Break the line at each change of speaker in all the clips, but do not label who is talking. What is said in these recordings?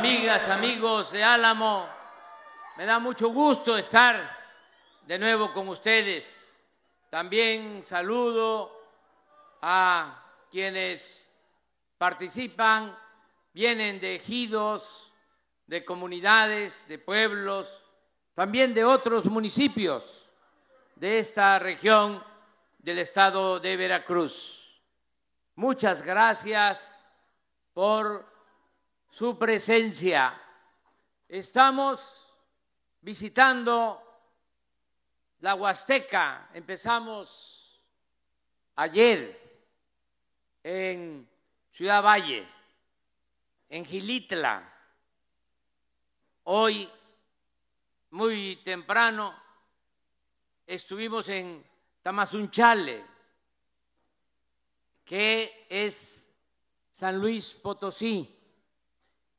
amigas, amigos de Álamo, me da mucho gusto estar de nuevo con ustedes. También saludo a quienes participan, vienen de ejidos, de comunidades, de pueblos, también de otros municipios de esta región del estado de Veracruz. Muchas gracias por su presencia. Estamos visitando la Huasteca. Empezamos ayer en Ciudad Valle, en Gilitla. Hoy, muy temprano, estuvimos en Tamazunchale, que es San Luis Potosí.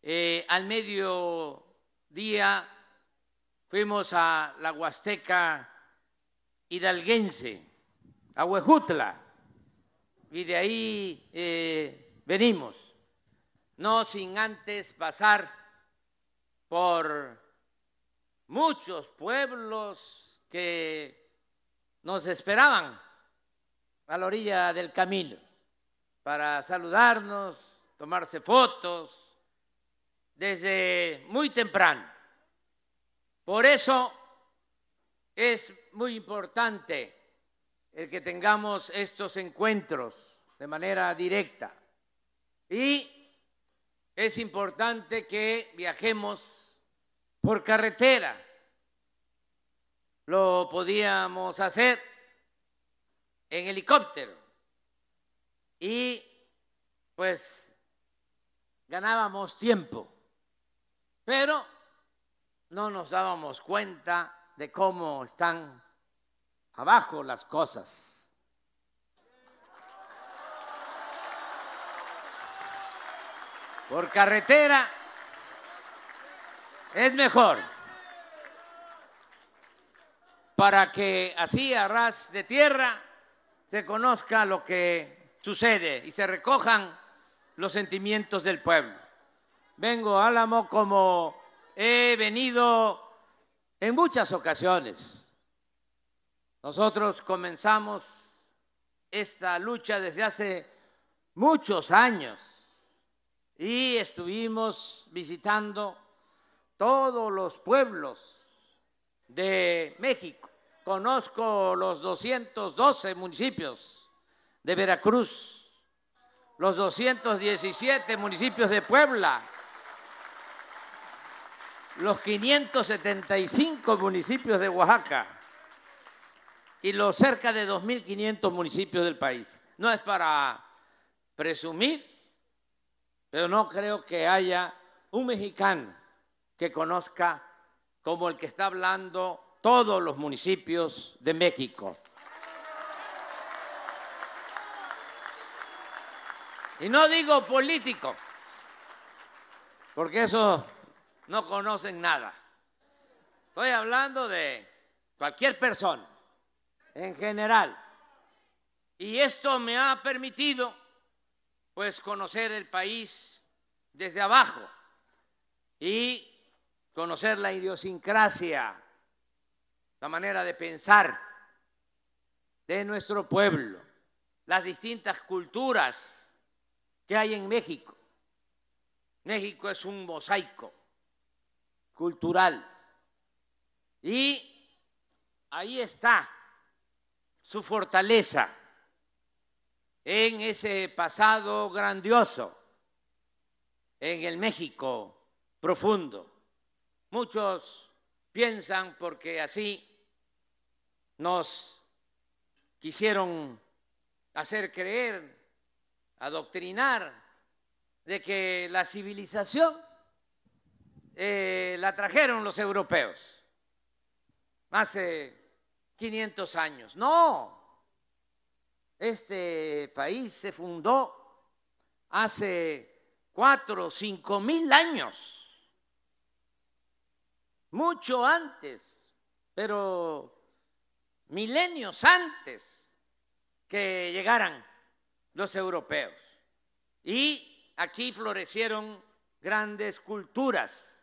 Eh, al mediodía fuimos a la Huasteca hidalguense, a Huejutla, y de ahí eh, venimos, no sin antes pasar por muchos pueblos que nos esperaban a la orilla del camino para saludarnos, tomarse fotos, desde muy temprano. Por eso es muy importante el que tengamos estos encuentros de manera directa. Y es importante que viajemos por carretera. Lo podíamos hacer en helicóptero. Y pues ganábamos tiempo. Pero no nos dábamos cuenta de cómo están abajo las cosas. Por carretera es mejor para que así a ras de tierra se conozca lo que sucede y se recojan los sentimientos del pueblo. Vengo Álamo como he venido en muchas ocasiones. Nosotros comenzamos esta lucha desde hace muchos años y estuvimos visitando todos los pueblos de México. Conozco los 212 municipios de Veracruz, los 217 municipios de Puebla, los 575 municipios de Oaxaca y los cerca de 2.500 municipios del país. No es para presumir, pero no creo que haya un mexicano que conozca como el que está hablando todos los municipios de México. Y no digo político, porque eso no conocen nada. Estoy hablando de cualquier persona, en general. Y esto me ha permitido, pues, conocer el país desde abajo y conocer la idiosincrasia, la manera de pensar de nuestro pueblo, las distintas culturas que hay en México. México es un mosaico cultural. Y ahí está su fortaleza en ese pasado grandioso, en el México profundo. Muchos piensan porque así nos quisieron hacer creer, adoctrinar, de que la civilización eh, la trajeron los europeos hace 500 años. No, este país se fundó hace cuatro o cinco mil años, mucho antes, pero milenios antes que llegaran los europeos. Y aquí florecieron grandes culturas,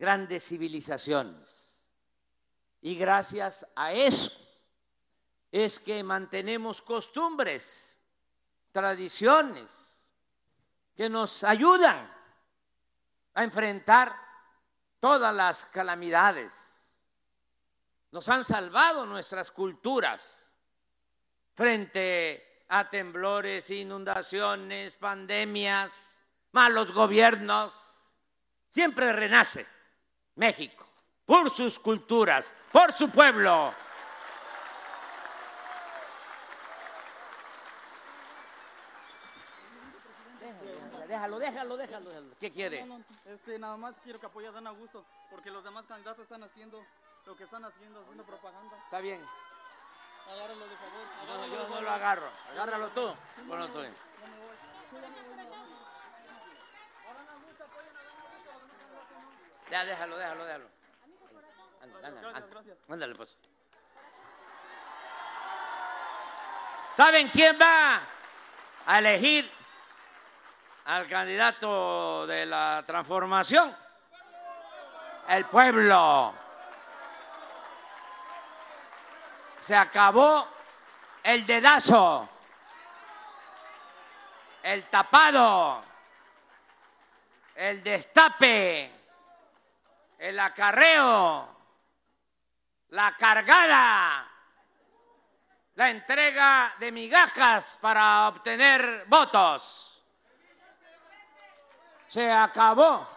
grandes civilizaciones. Y gracias a eso es que mantenemos costumbres, tradiciones que nos ayudan a enfrentar todas las calamidades. Nos han salvado nuestras culturas frente a temblores, inundaciones, pandemias, malos gobiernos. Siempre renace México por sus culturas, por su pueblo. Déjalo, déjalo, déjalo, déjalo. ¿Qué quiere?
No, no, este, nada más quiero que apoye a Dan Augusto, porque los demás candidatos están haciendo lo que están haciendo, haciendo propaganda.
Está bien.
Agárralo de favor.
No, yo no lo agarro. Agárralo tú. Ponlo tú. Ya, déjalo, déjalo, déjalo. Ándale, ándale,
Gracias,
ándale.
gracias.
Ándale, pues. ¿Saben quién va a elegir al candidato de la transformación? El pueblo. Se acabó el dedazo, el tapado, el destape, el acarreo, la cargada, la entrega de migajas para obtener votos. Se acabó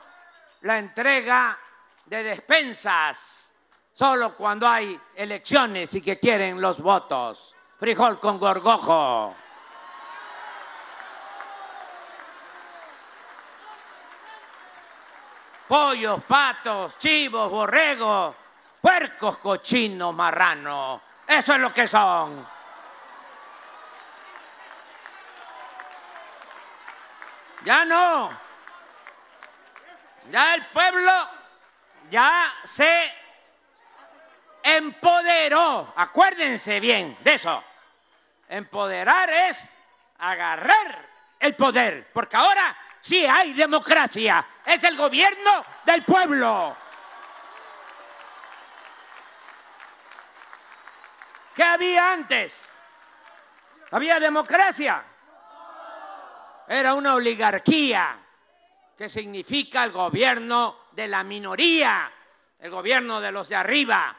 la entrega de despensas solo cuando hay elecciones y que quieren los votos. Frijol con gorgojo. Pollos, patos, chivos, borregos, puercos, cochinos, marranos. Eso es lo que son. Ya no. Ya el pueblo ya se empoderó. Acuérdense bien de eso. Empoderar es agarrar el poder, porque ahora sí hay democracia. Es el gobierno del pueblo. ¿Qué había antes? ¿Había democracia? Era una oligarquía, que significa el gobierno de la minoría, el gobierno de los de arriba,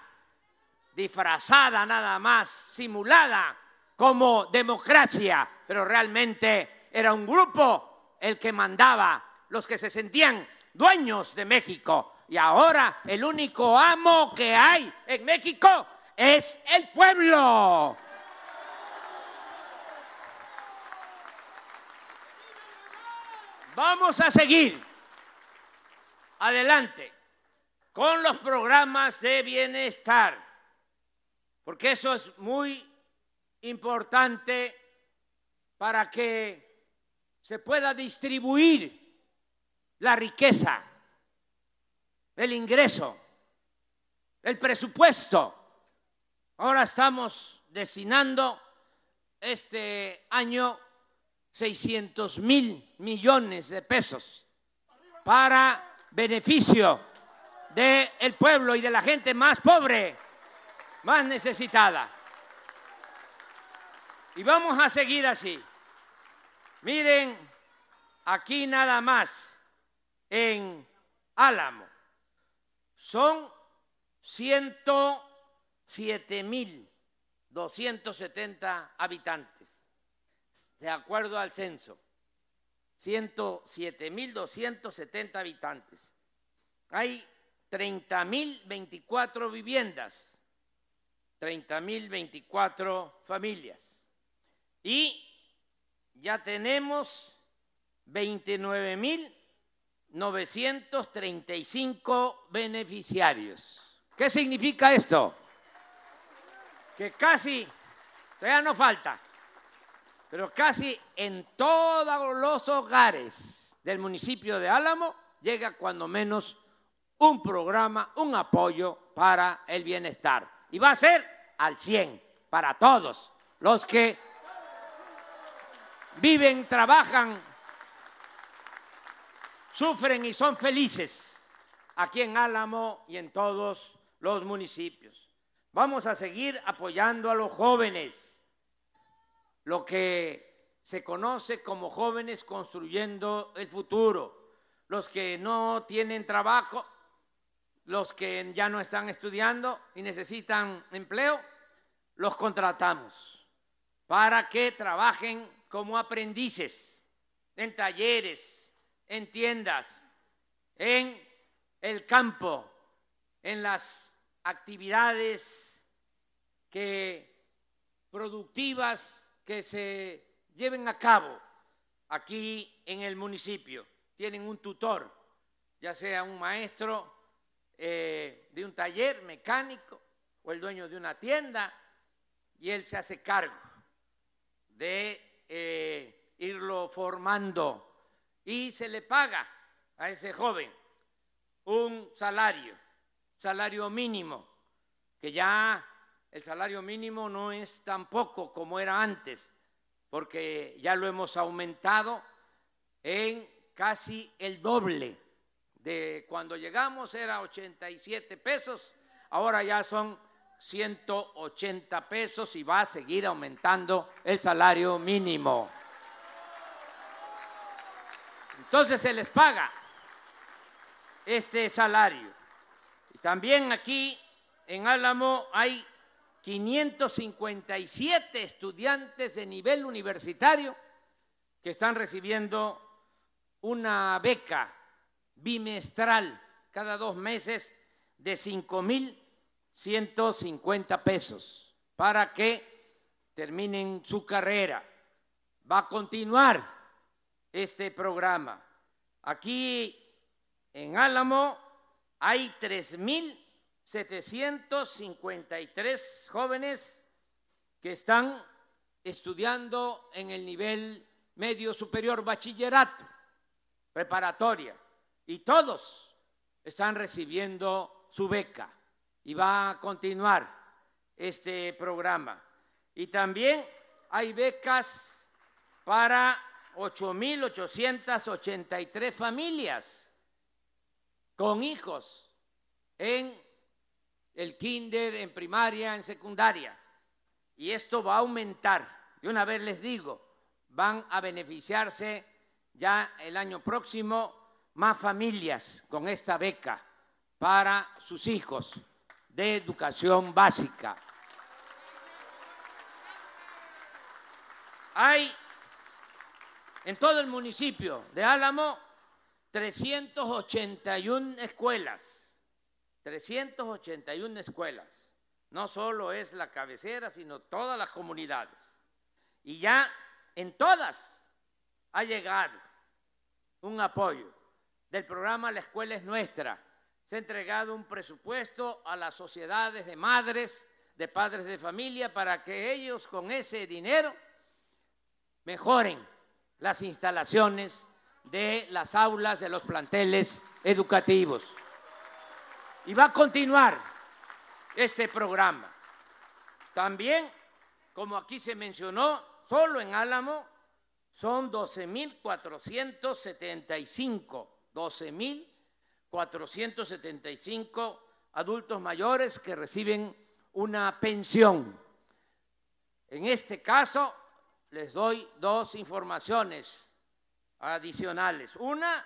disfrazada nada más, simulada como democracia, pero realmente era un grupo el que mandaba, los que se sentían dueños de México. Y ahora el único amo que hay en México es el pueblo. Vamos a seguir adelante con los programas de bienestar, porque eso es muy importante para que se pueda distribuir la riqueza, el ingreso, el presupuesto. Ahora estamos destinando este año 600 mil millones de pesos para beneficio del pueblo y de la gente más pobre, más necesitada. Y vamos a seguir así. Miren, aquí nada más, en Álamo, son 107 mil 270 habitantes, de acuerdo al censo. 107.270 habitantes. Hay 30.024 viviendas, 30.024 familias. Y ya tenemos 29.935 beneficiarios. ¿Qué significa esto? Que casi, todavía no falta, pero casi en todos los hogares del municipio de Álamo llega cuando menos un programa, un apoyo para el bienestar. Y va a ser al 100 para todos los que viven, trabajan sufren y son felices aquí en Álamo y en todos los municipios. Vamos a seguir apoyando a los jóvenes, lo que se conoce como jóvenes construyendo el futuro, los que no tienen trabajo, los que ya no están estudiando y necesitan empleo, los contratamos para que trabajen como aprendices en talleres, en tiendas, en el campo, en las actividades que, productivas que se lleven a cabo aquí en el municipio. Tienen un tutor, ya sea un maestro eh, de un taller mecánico o el dueño de una tienda, y él se hace cargo de eh, irlo formando. Y se le paga a ese joven un salario, salario mínimo, que ya el salario mínimo no es tan poco como era antes, porque ya lo hemos aumentado en casi el doble de cuando llegamos era 87 pesos, ahora ya son 180 pesos y va a seguir aumentando el salario mínimo. Entonces se les paga este salario. Y también aquí en Álamo hay 557 estudiantes de nivel universitario que están recibiendo una beca bimestral cada dos meses de 5.150 pesos para que terminen su carrera. Va a continuar este programa. Aquí en Álamo hay 3.753 jóvenes que están estudiando en el nivel medio superior, bachillerato, preparatoria, y todos están recibiendo su beca y va a continuar este programa. Y también hay becas para 8.883 familias con hijos en el kinder, en primaria, en secundaria. Y esto va a aumentar. De una vez les digo, van a beneficiarse ya el año próximo más familias con esta beca para sus hijos de educación básica. Hay en todo el municipio de Álamo 381 escuelas, 381 escuelas. No solo es la cabecera, sino todas las comunidades. Y ya en todas ha llegado un apoyo del programa La Escuela es Nuestra. Se ha entregado un presupuesto a las sociedades de madres, de padres de familia, para que ellos con ese dinero mejoren las instalaciones de las aulas de los planteles educativos. Y va a continuar este programa. También, como aquí se mencionó, solo en Álamo son 12.475, 12.475 adultos mayores que reciben una pensión. En este caso, les doy dos informaciones adicionales. Una,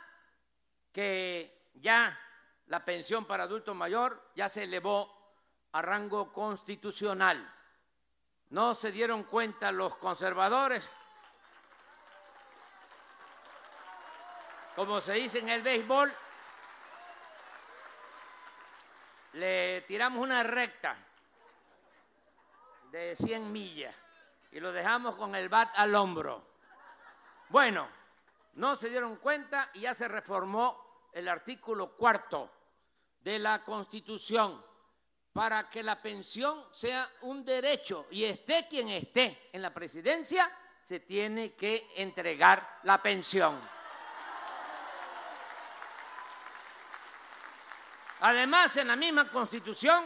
que ya la pensión para adulto mayor ya se elevó a rango constitucional. No se dieron cuenta los conservadores, como se dice en el béisbol, le tiramos una recta de 100 millas y lo dejamos con el bat al hombro. Bueno, no se dieron cuenta y ya se reformó el artículo cuarto de la Constitución para que la pensión sea un derecho y esté quien esté en la presidencia, se tiene que entregar la pensión. Además, en la misma Constitución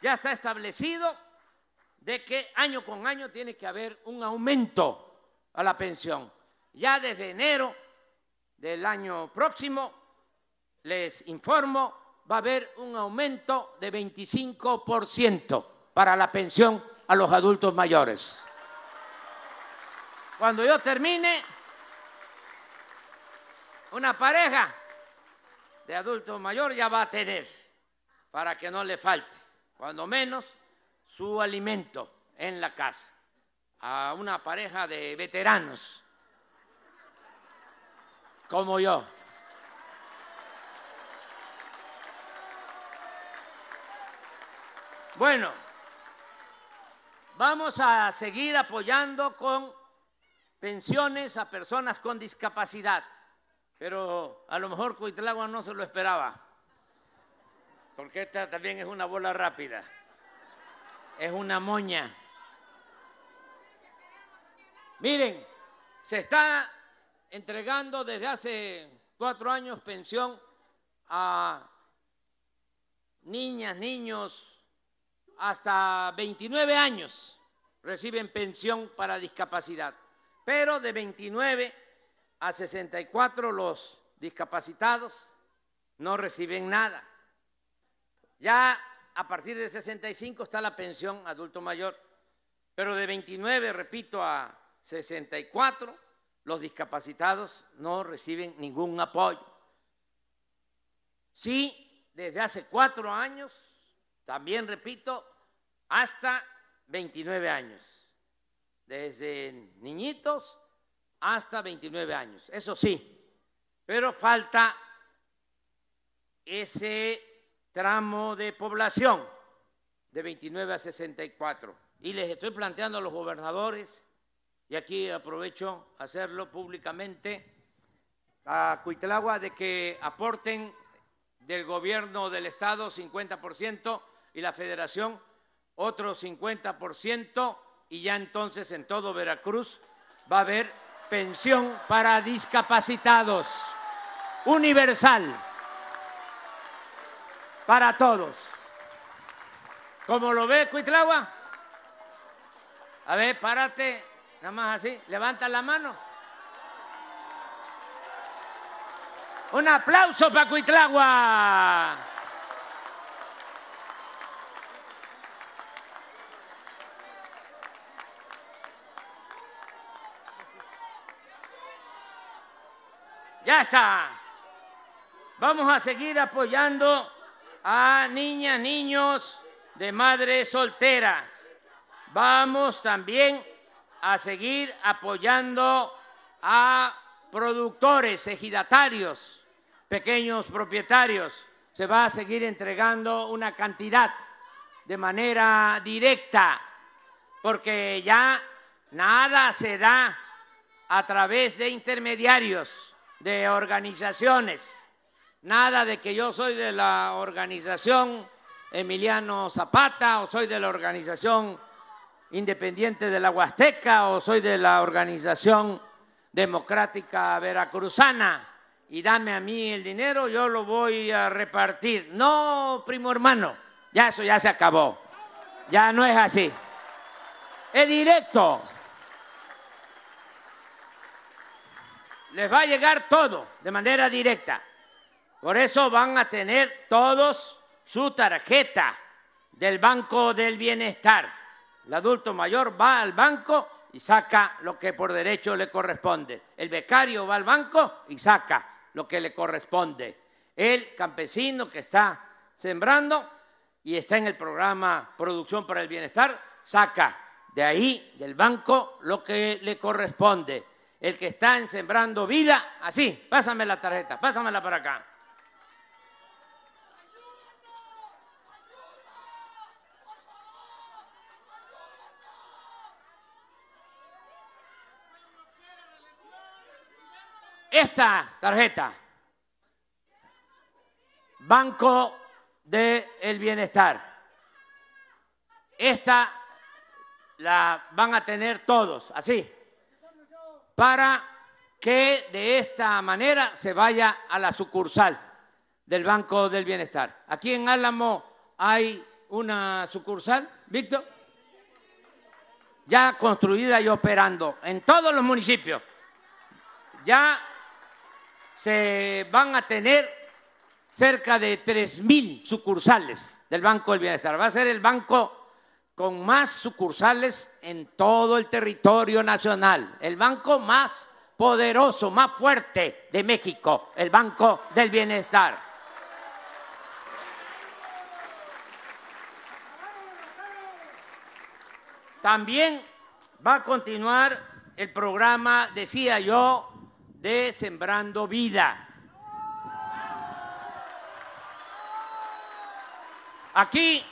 ya está establecido de que año con año tiene que haber un aumento a la pensión ya desde enero del año próximo, les informo, va a haber un aumento de 25% para la pensión a los adultos mayores. Cuando yo termine, una pareja de adulto mayor ya va a tener, para que no le falte, cuando menos, su alimento en la casa. A una pareja de veteranos, como yo. Bueno, vamos a seguir apoyando con pensiones a personas con discapacidad, pero a lo mejor Cuitlagua no se lo esperaba, porque esta también es una bola rápida, es una moña. Miren, se está entregando desde hace cuatro años pensión a niñas, niños, hasta 29 años reciben pensión para discapacidad, pero de 29 a 64 los discapacitados no reciben nada. Ya a partir de 65 está la pensión adulto mayor, pero de 29, repito, a 64 los discapacitados no reciben ningún apoyo. Sí, desde hace cuatro años también, repito, hasta 29 años, desde niñitos hasta 29 años, eso sí, pero falta ese tramo de población de 29 a 64. Y les estoy planteando a los gobernadores, y aquí aprovecho hacerlo públicamente, a Cuitlagua de que aporten del gobierno del Estado 50% y la federación otro 50% y ya entonces en todo Veracruz va a haber pensión para discapacitados, universal, para todos. ¿Cómo lo ve Cuitlagua? A ver, párate, nada más así, levanta la mano. Un aplauso para Cuitlagua. Ya está. Vamos a seguir apoyando a niñas, niños de madres solteras. Vamos también a seguir apoyando a productores, ejidatarios, pequeños propietarios. Se va a seguir entregando una cantidad de manera directa, porque ya nada se da a través de intermediarios de organizaciones. Nada de que yo soy de la organización Emiliano Zapata o soy de la organización independiente de la Huasteca o soy de la organización democrática veracruzana y dame a mí el dinero, yo lo voy a repartir. No, primo hermano, ya eso ya se acabó. Ya no es así. Es directo. Les va a llegar todo de manera directa. Por eso van a tener todos su tarjeta del Banco del Bienestar. El adulto mayor va al banco y saca lo que por derecho le corresponde. El becario va al banco y saca lo que le corresponde. El campesino que está sembrando y está en el programa Producción para el Bienestar, saca de ahí, del banco, lo que le corresponde el que está en Sembrando Vida, así, pásame la tarjeta, pásamela para acá. Esta tarjeta, Banco del el Bienestar, esta la van a tener todos, así para que de esta manera se vaya a la sucursal del Banco del Bienestar. Aquí en Álamo hay una sucursal, Víctor, ya construida y operando en todos los municipios. Ya se van a tener cerca de 3.000 sucursales del Banco del Bienestar. Va a ser el banco con más sucursales en todo el territorio nacional, el banco más poderoso, más fuerte de México, el Banco del Bienestar. También va a continuar el programa, decía yo, de Sembrando Vida. Aquí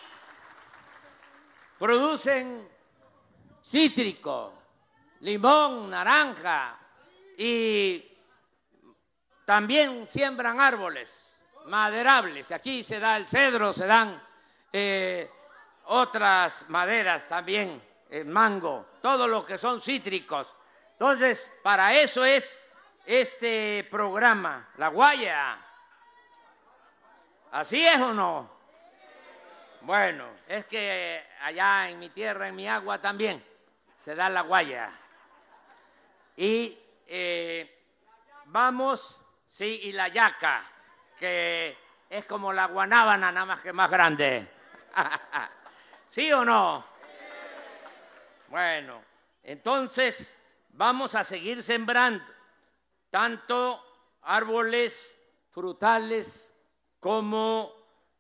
producen cítrico, limón, naranja y también siembran árboles maderables. Aquí se da el cedro, se dan eh, otras maderas también, el mango, todo lo que son cítricos. Entonces, para eso es este programa, la guaya. ¿Así es o no? Bueno, es que allá en mi tierra, en mi agua también, se da la guaya. Y eh, vamos, sí, y la yaca, que es como la guanábana, nada más que más grande. ¿Sí o no? Bueno, entonces vamos a seguir sembrando tanto árboles frutales como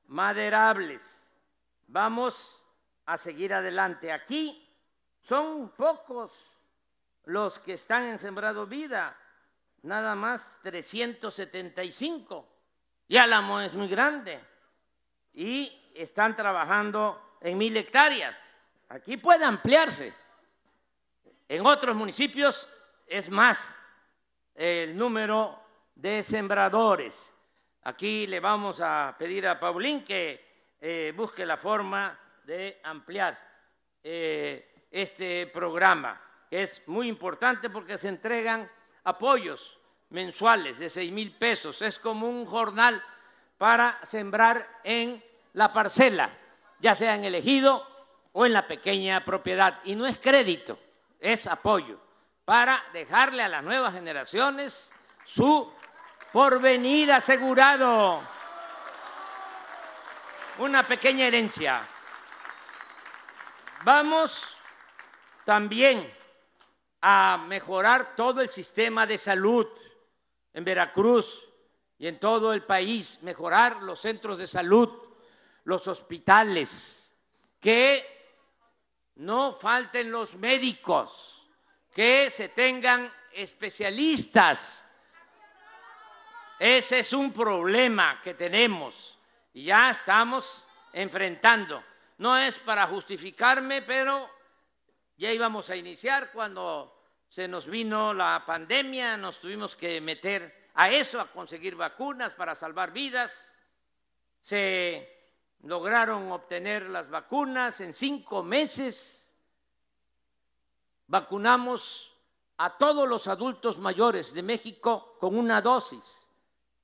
maderables vamos a seguir adelante. Aquí son pocos los que están en Sembrado Vida, nada más 375. Y Álamo es muy grande y están trabajando en mil hectáreas. Aquí puede ampliarse. En otros municipios es más el número de sembradores. Aquí le vamos a pedir a Paulín que eh, busque la forma de ampliar eh, este programa, que es muy importante porque se entregan apoyos mensuales de seis mil pesos. Es como un jornal para sembrar en la parcela, ya sea en el ejido o en la pequeña propiedad. Y no es crédito, es apoyo para dejarle a las nuevas generaciones su porvenir asegurado una pequeña herencia. Vamos también a mejorar todo el sistema de salud en Veracruz y en todo el país, mejorar los centros de salud, los hospitales, que no falten los médicos, que se tengan especialistas. Ese es un problema que tenemos y ya estamos enfrentando. No es para justificarme, pero ya íbamos a iniciar cuando se nos vino la pandemia, nos tuvimos que meter a eso, a conseguir vacunas para salvar vidas. Se lograron obtener las vacunas en cinco meses. Vacunamos a todos los adultos mayores de México con una dosis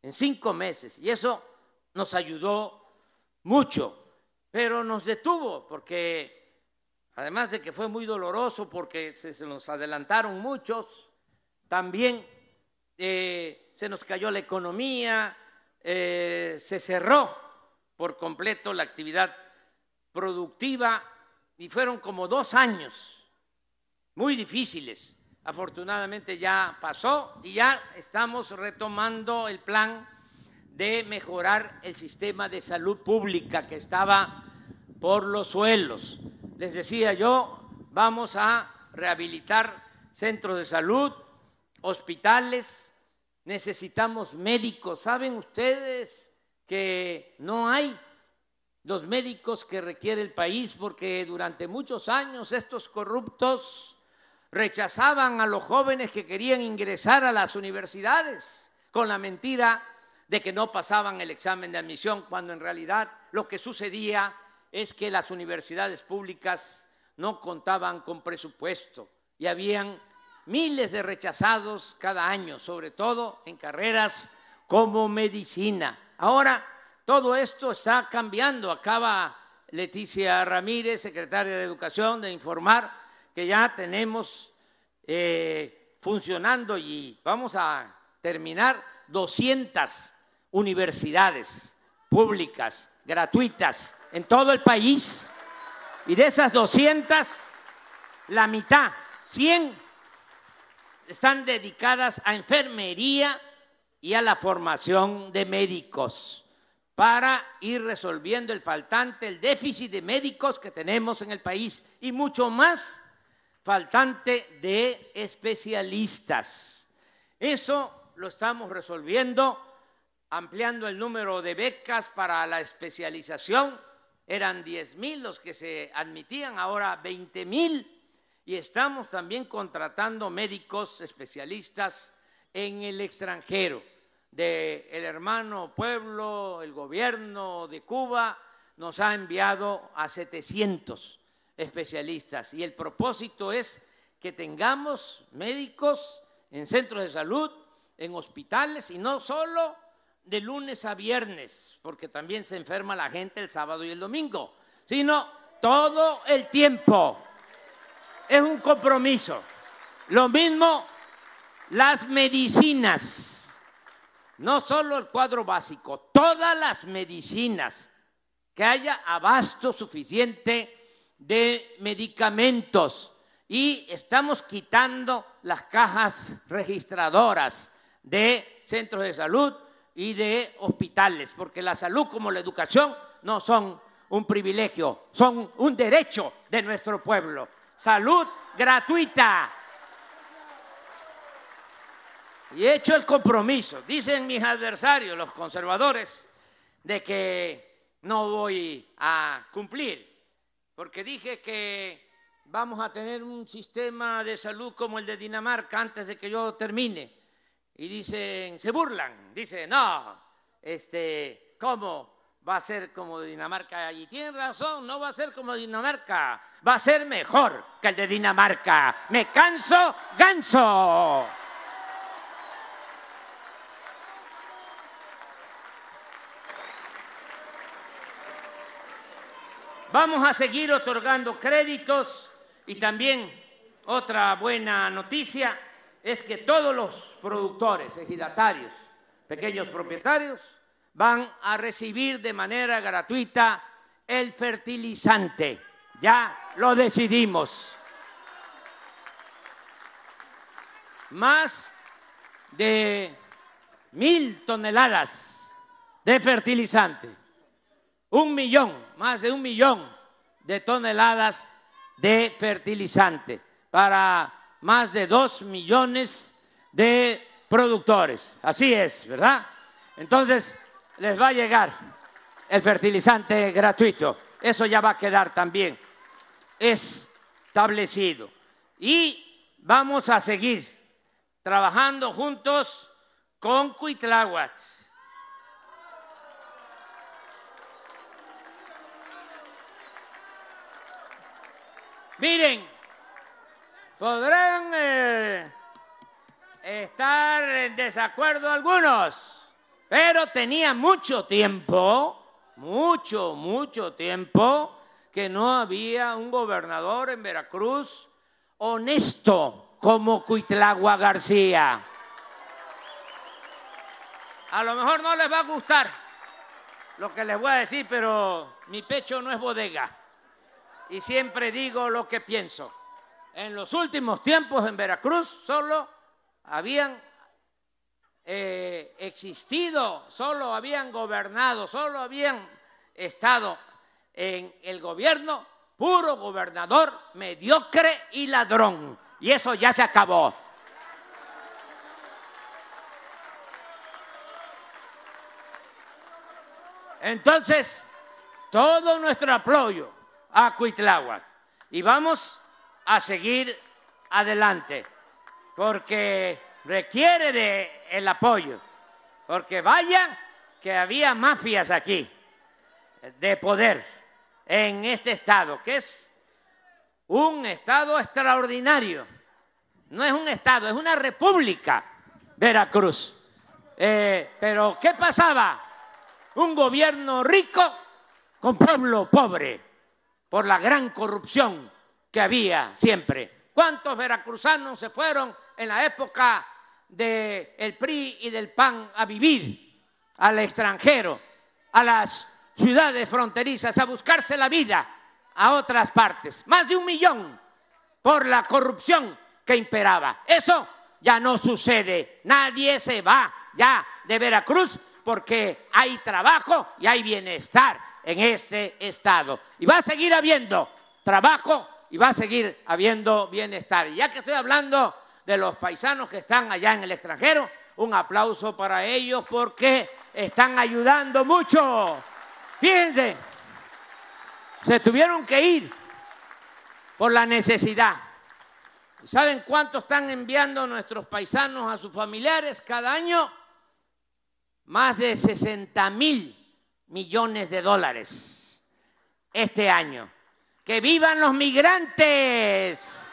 en cinco meses. Y eso nos ayudó mucho, pero nos detuvo porque, además de que fue muy doloroso porque se, nos adelantaron muchos, también eh, se nos cayó la economía, eh, se cerró por completo la actividad productiva y fueron como dos años muy difíciles. Afortunadamente ya pasó y ya estamos retomando el plan de mejorar el sistema de salud pública que estaba por los suelos. Les decía yo, vamos a rehabilitar centros de salud, hospitales, necesitamos médicos. ¿Saben ustedes que no hay los médicos que requiere el país porque durante muchos años estos corruptos rechazaban a los jóvenes que querían ingresar a las universidades con la mentira de que no pasaban el examen de admisión, cuando en realidad lo que sucedía es que las universidades públicas no contaban con presupuesto y habían miles de rechazados cada año, sobre todo en carreras como medicina. Ahora todo esto está cambiando. Acaba Leticia Ramírez, secretaria de Educación, de informar que ya tenemos eh, funcionando y vamos a terminar 200 universidades públicas, gratuitas, en todo el país. Y de esas 200, la mitad, 100, están dedicadas a enfermería y a la formación de médicos para ir resolviendo el faltante, el déficit de médicos que tenemos en el país y mucho más faltante de especialistas. Eso lo estamos resolviendo ampliando el número de becas para la especialización. Eran 10 mil los que se admitían, ahora 20 mil. Y estamos también contratando médicos especialistas en el extranjero del hermano pueblo, el gobierno de Cuba nos ha enviado a 700 especialistas y el propósito es que tengamos médicos en centros de salud, en hospitales y no solo de lunes a viernes, porque también se enferma la gente el sábado y el domingo, sino todo el tiempo. Es un compromiso. Lo mismo las medicinas no solo el cuadro básico, todas las medicinas, que haya abasto suficiente de medicamentos y estamos quitando las cajas registradoras de centros de salud y de hospitales, porque la salud como la educación no son un privilegio, son un derecho de nuestro pueblo. Salud gratuita. Y he hecho el compromiso, dicen mis adversarios, los conservadores, de que no voy a cumplir, porque dije que vamos a tener un sistema de salud como el de Dinamarca antes de que yo termine. Y dicen, se burlan, dicen, no, este, ¿cómo va a ser como Dinamarca? Y tienen razón, no va a ser como Dinamarca, va a ser mejor que el de Dinamarca. Me canso, ganso. Vamos a seguir otorgando créditos y también otra buena noticia es que todos los productores, ejidatarios, pequeños propietarios, van a recibir de manera gratuita el fertilizante. Ya lo decidimos. Más de mil toneladas de fertilizante un millón, más de un millón de toneladas de fertilizante para más de dos millones de productores. Así es, ¿verdad? Entonces, les va a llegar el fertilizante gratuito. Eso ya va a quedar también establecido. Y vamos a seguir trabajando juntos con Cuitláhuac Miren, podrán eh, estar en desacuerdo algunos, pero tenía mucho tiempo, mucho, mucho tiempo, que no había un gobernador en Veracruz honesto como Cuitlagua García. A lo mejor no les va a gustar lo que les voy a decir, pero mi pecho no es bodega y siempre digo lo que pienso. En los últimos tiempos en Veracruz solo habían eh, existido, solo habían gobernado, solo habían estado en el gobierno puro gobernador mediocre y ladrón. Y eso ya se acabó. Entonces, todo nuestro apoyo a Cuitláhuac. Y vamos a seguir adelante, porque requiere de el apoyo, porque vaya que había mafias aquí de poder en este estado, que es un estado extraordinario. No es un estado, es una república, Veracruz. Eh, pero ¿qué pasaba? Un gobierno rico con pueblo pobre por la gran corrupción que había siempre. ¿Cuántos veracruzanos se fueron en la época del PRI y del PAN a vivir al extranjero, a las ciudades fronterizas, a buscarse la vida a otras partes. Más de un millón por la corrupción que imperaba. Eso ya no sucede. Nadie se va ya de Veracruz porque hay trabajo y hay bienestar en este estado. Y va a seguir habiendo trabajo y va a seguir habiendo bienestar. Y ya que estoy hablando de los paisanos que están allá en el extranjero, un aplauso para ellos porque están ayudando mucho. Fíjense, se tuvieron que ir por la necesidad. ¿Saben cuánto están enviando nuestros paisanos a sus familiares cada año? Más de 60 mil millones de dólares este año. ¡Que vivan los migrantes!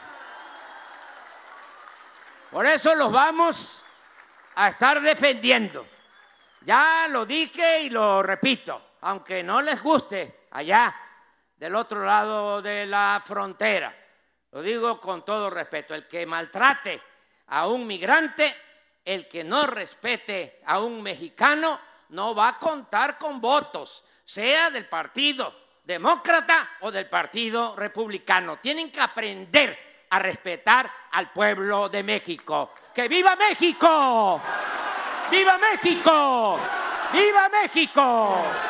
Por eso los vamos a estar defendiendo. Ya lo dije y lo repito, aunque no les guste allá del otro lado de la frontera. Lo digo con todo respeto, el que maltrate a un migrante, el que no respete a un mexicano, no va a contar con votos, sea del Partido Demócrata o del Partido Republicano. Tienen que aprender a respetar al pueblo de México. ¡Que viva México! ¡Viva México! ¡Viva México!